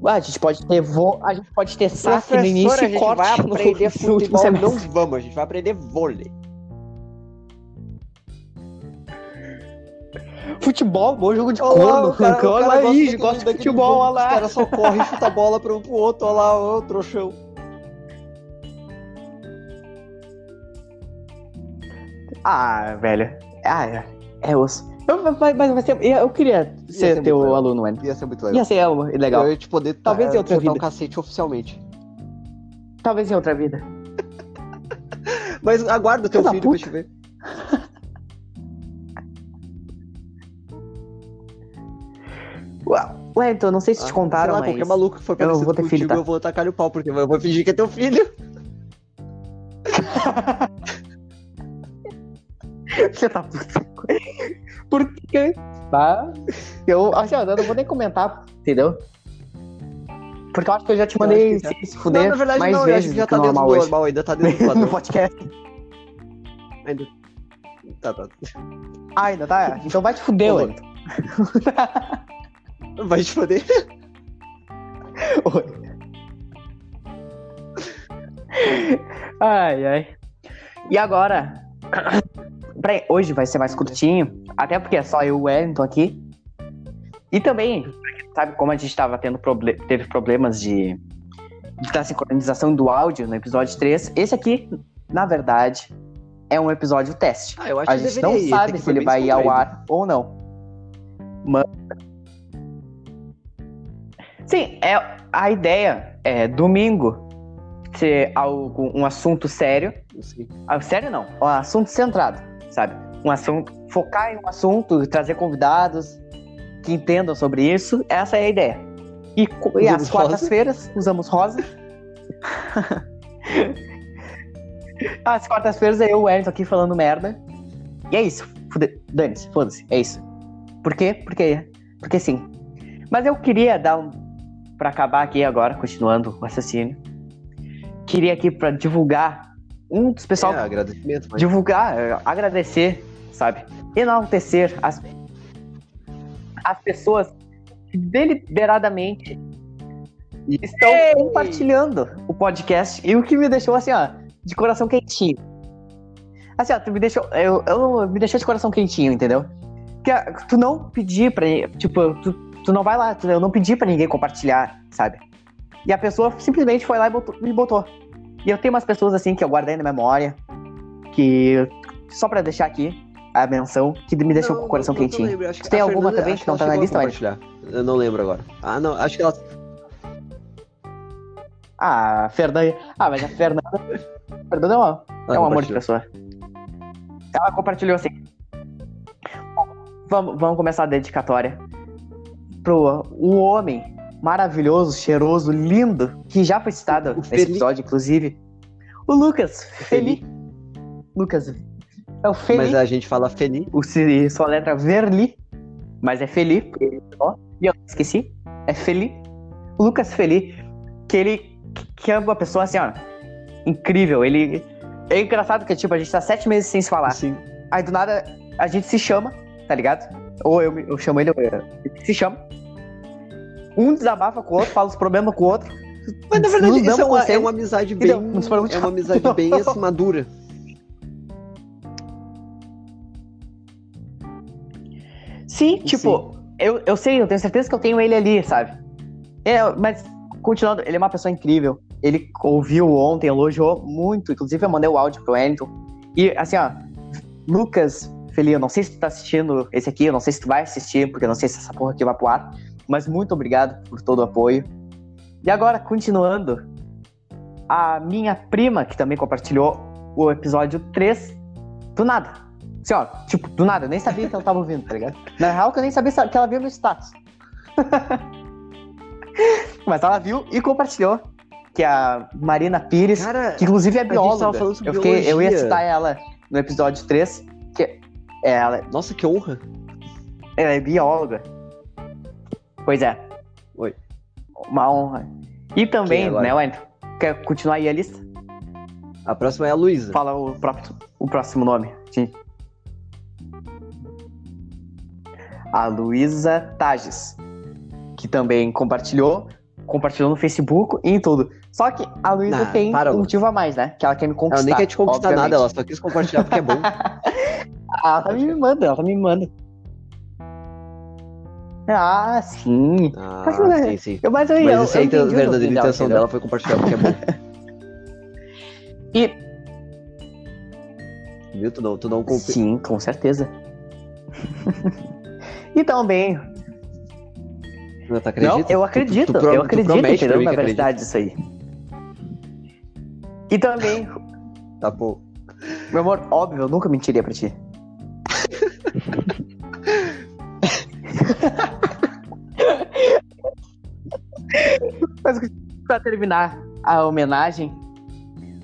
ah, a gente pode ter vo... a gente pode ter saque no início e gente corte vai no aprender último futebol, semestre. não vamos, a gente vai aprender vôlei. Futebol, bom jogo de lá, corno. Olha aí, gosta de daquele futebol, olha que Os lá. caras só correm e chutam a bola pra um pro outro, olha lá, ô trouxão. Ah, velho. Ah, é, é osso. Eu, mas, mas ser, eu queria ser, ser teu aluno, mano. Ia ser muito legal. Ia ser legal. Eu ia te poder Talvez tá, em outra soltar um vida. cacete oficialmente. Talvez em outra vida. *laughs* Mas aguarda o teu Filho filho pra puta. te ver. *laughs* Ué, então, não sei se te Ah, contaram, sei lá, mas... qualquer maluco que for eu parecido vou ter contigo, filho, tá? eu vou tacar o pau, porque eu vou fingir que é teu filho. *laughs* Filha da puta. Por quê? Tá? Eu, assim, eu não vou nem comentar, entendeu? Porque eu acho que eu já te mandei que se, fuder não, na verdade mais não, eu acho vezes que já tá dentro do normal ainda tá dentro do *laughs* padrão. no podcast. Ainda- Tá, tá. Ah, ainda tá? Então vai te fuder, Wellington. *laughs* Vai te foder. *laughs* Oi. Ai, ai. E agora? *coughs* Pra- hoje vai ser mais curtinho, até porque é só eu e o Wellington aqui. E também, sabe, como a gente tava tendo proble teve problemas de, de da sincronização do áudio no episódio 3, esse aqui, na verdade, é um episódio teste. Ah, eu acho A gente não ir, sabe se ele vai ir ao ar ou não. Mas... Sim, é, a ideia é domingo ser algo, um assunto sério. Ah, sério não, um assunto centrado, sabe? Um assunto, focar em um assunto, trazer convidados que entendam sobre isso. Essa é a ideia. E, e às quartas-feiras usamos rosa. *laughs* Às quartas-feiras é eu o Wellington aqui falando merda. E é isso. Dane-se, foda-se. É isso. Por quê? Porque, porque sim. Mas eu queria dar um. Pra acabar aqui agora, continuando o assassínio. Queria aqui pra divulgar um dos pessoal. É, agradecimento. Mas... divulgar, eh, agradecer, sabe? Enaltecer as, as pessoas que deliberadamente estão compartilhando o podcast e o que me deixou assim, ó, de coração quentinho. Assim, ó, tu me deixou, eu, eu me deixou de coração quentinho, entendeu? Que ah, tu não pedir pra, tipo, tu, tu não vai lá, tu- eu não pedi pra ninguém compartilhar, sabe? E a pessoa simplesmente foi lá e botou, me botou. E eu tenho umas pessoas assim que eu guardei na memória, que só pra deixar aqui a menção, que me deixou com o coração não, não quentinho. Tu tem alguma Fernanda- também que não tá na lista, compartilhar. Eu não lembro agora. Ah, não. Acho que ela. Ah, a Fernanda. Ah, mas a Fernanda. a Fernanda é, uma, ela é um amor de pessoa. Ela compartilhou assim. Bom, Vamos, vamos começar a dedicatória pro o homem maravilhoso, cheiroso, lindo, que já foi citado nesse Feli. episódio, inclusive. O Lucas. Feli. Lucas. É o Feli. Mas a gente fala feliz. O se sua letra Verli, mas é Feli, e eu esqueci, é Feli. O Lucas Feli, que ele que é uma pessoa assim, ó, incrível. Ele é engraçado que tipo a gente tá sete meses sem se falar. Sim. Aí do nada a gente se chama, tá ligado? Ou eu, eu chamo ele, ou eu, ele se chama. Um desabafa com o outro, fala os problemas com o outro. Mas na verdade, isso é uma, é uma amizade deu, bem. É uma amizade bem *laughs* assim, madura. Sim, tipo, Eu, eu sei, eu tenho certeza que eu tenho ele ali, sabe? É, mas, continuando, ele é uma pessoa incrível. Ele ouviu ontem, elogiou muito. Inclusive, eu mandei o áudio pro Wellington. E, assim, ó, Lucas, Felipe, eu não sei se tu tá assistindo esse aqui, eu não sei se tu vai assistir, porque eu não sei se essa porra aqui vai pro ar. Mas muito obrigado por todo o apoio. E agora, continuando, a minha prima, que também compartilhou o episódio 3, do nada. Assim, ó, tipo, do nada, eu nem sabia que ela tava ouvindo, tá ligado? Na real, que eu nem sabia que ela viu no status. *laughs* Mas ela viu e compartilhou. Que é a Marina Pires, Cara, que inclusive é bióloga. Eu, fiquei, eu ia citar ela no episódio 3, que é, ela, nossa, que honra. ela é bióloga. Pois é. Oi. Uma honra. E também, agora? né, Wellington? Quer continuar aí a lista? A próxima é a Luísa. Fala o, próprio, o próximo nome. Sim. A Luísa Tages, que também compartilhou, compartilhou no Facebook e em tudo. Só que a Luísa Nah, tem um motivo a mais, né? Que ela quer me conquistar. Ela nem quer te conquistar obviamente. nada, ela só quis compartilhar porque é bom. *laughs* ela tá me mimando, ela tá me mimando. Ah, sim. Ah, Mas, sim, sim. Eu, mas eu, Mas eu, esse aí, eu a verdadeira intenção entendeu? dela foi compartilhar porque é bom. *laughs* E Viu? Tu não, tu não compre... Sim, com certeza. e também. Não, tu acredita? Não, eu acredito, Tu- tu pro- eu tu acredito, entendeu? Na acredita. verdade, isso aí. E também, Tá bom. meu amor, óbvio, eu nunca mentiria pra ti. *laughs* Mas pra terminar a homenagem,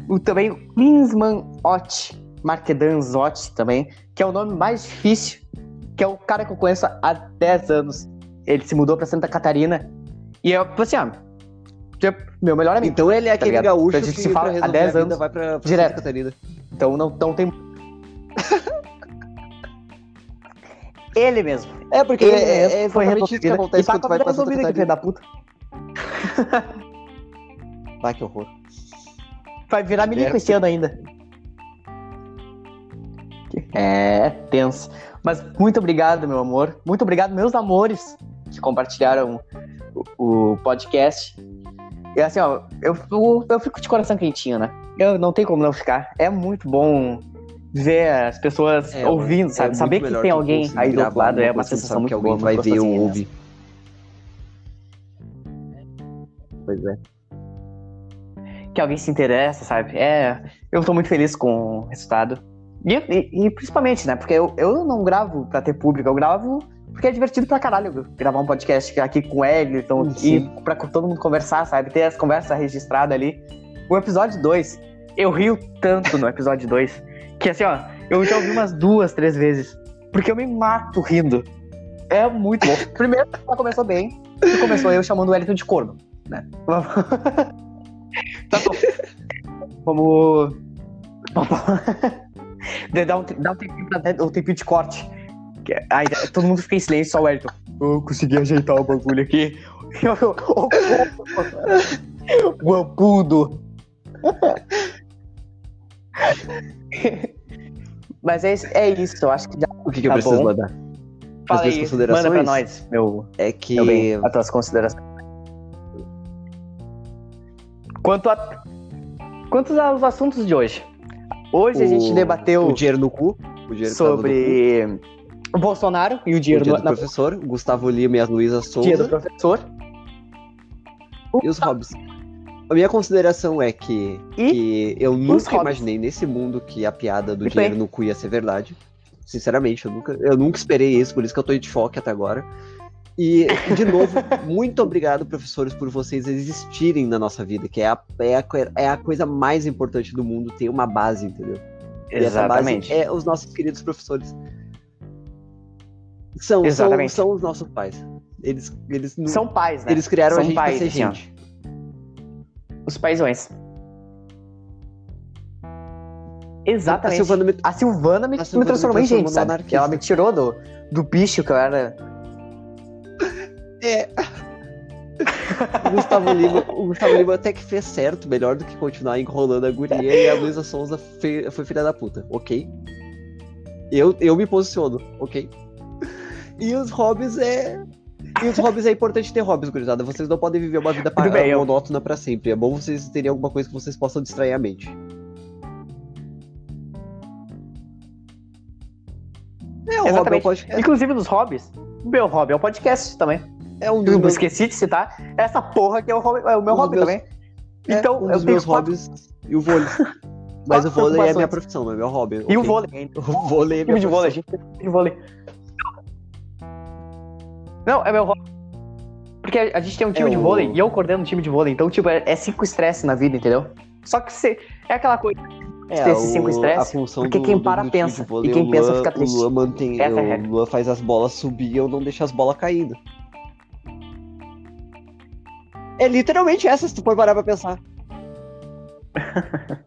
o também o Klinsmann Ott, Marquedan Ott também, que é o nome mais difícil, que é o cara que eu conheço há 10 anos. Ele se mudou pra Santa Catarina. E eu, assim, ó, é meu melhor amigo. Então ele é aquele ligado? gaúcho A gente que se fala há resolver 10 a vida anos vai direto. Santa Catarina. Então não, não tem. Ele mesmo. É, porque Ele é, é, é foi exatamente isso que acontece e tá quando tu vai pra Santa Catarina. da puta. *laughs* Vai, que horror. Vai virar milico esse ano ainda. É, tenso. Mas muito obrigado, meu amor. Muito obrigado, meus amores, que compartilharam o, o podcast. E assim, ó, eu, eu, eu fico de coração quentinho, né? Eu não tenho como não ficar. É muito bom ver as pessoas É, ouvindo, é sabe? muito Saber que tem alguém aí do outro lado é alguma uma sensação muito que alguém boa. vai ver ou gostosinha, né? ouvir. Pois é. que alguém se interessa, sabe? É, eu tô muito feliz com o resultado. E, e- e principalmente, né? Porque eu, eu não gravo pra ter público, eu gravo porque é divertido pra caralho gravar um podcast aqui com o Elton e pra todo mundo conversar, sabe? Ter as conversas registradas ali. O episódio 2, eu rio tanto no episódio 2 que assim, ó, eu já ouvi umas duas, três vezes. Porque eu me mato rindo. É muito bom. *laughs* Primeiro, ela começou bem, e começou eu chamando o Elton de corno, né? *laughs* tá bom. Vamos. *laughs* dá, um, dá um tempinho pra dar um tempinho de corte. Que- Aí todo mundo fica em silêncio, só o Elton. Eu consegui ajeitar o bagulho aqui. *laughs* O ampudo. Mas é, isso- é isso, eu acho que já O que, que eu Tá preciso bom. mandar? fala minhas aí, considerações? manda pra nós, meu, É que. meu bem, as tuas considerações. Quanto a... Quantos aos assuntos de hoje? Hoje a gente o- debateu O dinheiro no cu. O dinheiro tava no cu, sobre o Bolsonaro e o o dinheiro no, do na professor, o Gustavo Lima e a Luísa dia do Souza professor. e os Hobbs. A minha consideração é que, que eu nunca imaginei nesse mundo que a piada do dinheiro bem. no cu ia ser verdade. Sinceramente, eu nunca, eu nunca esperei isso, por isso que eu tô de choque até agora. E, de novo, muito obrigado, professores, por vocês existirem na nossa vida, que é a, é, a, é a coisa mais importante do mundo, ter uma base, entendeu? E essa base Exatamente. é os nossos queridos professores. São, são, Exatamente. são os nossos pais. Eles, eles, não- São pais, né? eles criaram são a gente pais, pra ser assim, gente. Os paizões. A Exatamente. Silvana me- A Silvana me, A me Silvana me transformou em transformou gente, sabe? Ela me tirou do, do bicho que eu era. É. O Gustavo Lima, o Gustavo Lima até que fez certo, melhor do que continuar enrolando a guria, e a Luísa Souza foi filha da puta, ok? Eu, eu me posiciono, ok? E os hobbies é. E os hobbies é importante ter hobbies, gurizada. Vocês não podem viver uma vida pa- Tudo bem, eu- monótona pra sempre. É bom vocês terem alguma coisa que vocês possam distrair a mente. É, o hobby é um Exatamente. podcast. Inclusive nos hobbies. Meu hobby é o podcast também. É um dos Eu meus, esqueci de citar essa porra que é o, hobby, é o meu Um hobby meus- também. é, Então, um eu dos meus quatro- hobbies e o vôlei. *laughs* Mas o vôlei é minha profissão, é meu hobby. E o ok? vôlei. *laughs* O vôlei é minha Time de vôlei, a gente de vôlei. Não, é meu hobby. Porque a gente tem um time É de o- vôlei e eu coordeno um time de vôlei. Então, tipo, é, é cinco estresses na vida, entendeu? Só que você, é aquela coisa. É, ter esses cinco o- função porque do- quem para do pensa, vôlei, e quem o pensa fica triste. O Luan, mantém, é o. Luan faz as bolas subir e eu não deixo as bolas caindo. É literalmente essa, se tu for parar pra pensar. *laughs*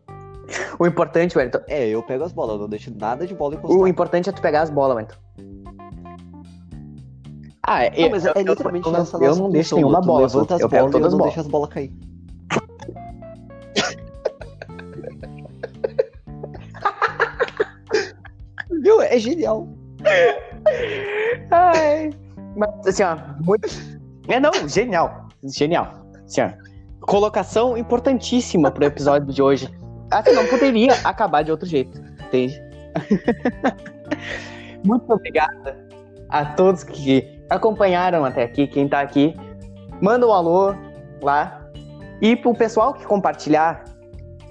O importante, Wellington, É, eu pego as bolas, eu não deixo nada de bola encostar. o importante é tu pegar as bolas, Wellington. Ah, é, Não, mas é eu, eu- literalmente eu, não- essa eu não deixo nenhuma bola, levanta as eu pego bolas eu todas as não bolas. deixo as bolas cair. *laughs* Viu? É genial. Ai, mas assim, ó, muito... É, não, genial, genial. Ó, colocação importantíssima pro episódio de hoje. Assim, não poderia acabar de outro jeito, entende? *laughs* muito obrigada a todos que acompanharam até aqui, quem tá aqui. Manda um alô lá. E pro pessoal que compartilhar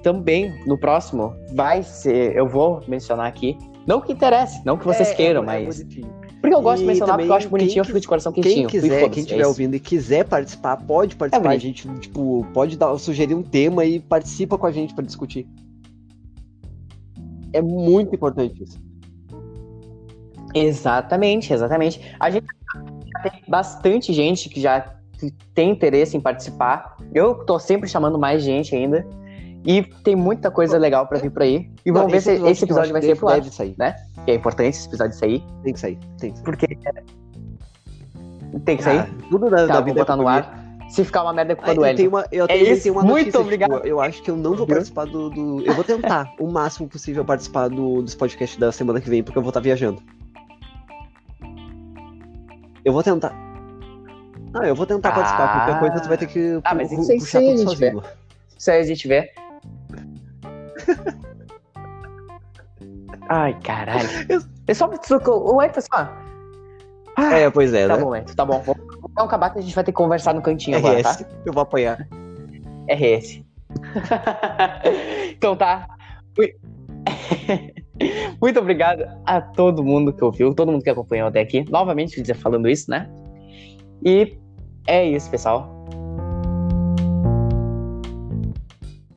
também no próximo, vai ser, eu vou mencionar aqui. Não que interesse, não que vocês É, queiram, é mas bonitinho. Porque eu gosto de mencionar, porque eu acho quem bonitinho, eu fico de coração Quem quentinho. quiser, E quem estiver é ouvindo e quiser participar, pode participar. a bonito. gente, tipo, pode dar, sugerir um tema e participa com a gente pra discutir. É muito importante isso. Exatamente, exatamente. A gente já tem bastante gente que já tem interesse em participar. Eu tô sempre chamando mais gente ainda. E tem muita coisa legal pra vir por aí. E vamos ver se esse episódio vai ser pro ar. Deve sair. Que é importante esse episódio sair. Tem que sair. Tem que sair. Porque tem que sair. Ah, tudo na, tá, vou vida é botar no ar. Se ficar uma merda é culpa Ah, do tenho uma, eu É isso, uma muito notícia, obrigado. tipo, eu acho que eu não vou participar do, do- Eu vou tentar *laughs* o máximo possível participar do, dos podcasts da semana que vem, porque eu vou estar viajando. Eu vou tentar. Ah, eu vou tentar participar. Ah. Qualquer coisa tu vai ter que Ah, mas pu- isso aí tudo a gente sozinho. Se a gente tiver. Ai, caralho. É só o Elton só. Ah, É, pois é, tá né? bom, Elton, tá bom. Vamos acabar que a gente vai ter que conversar no cantinho agora, tá? RS. Eu vou apanhar. RS. *laughs* então tá. Mui- *laughs* Muito obrigado a todo mundo que ouviu, todo mundo que acompanhou até aqui. Novamente, falando isso, né? E é isso, pessoal.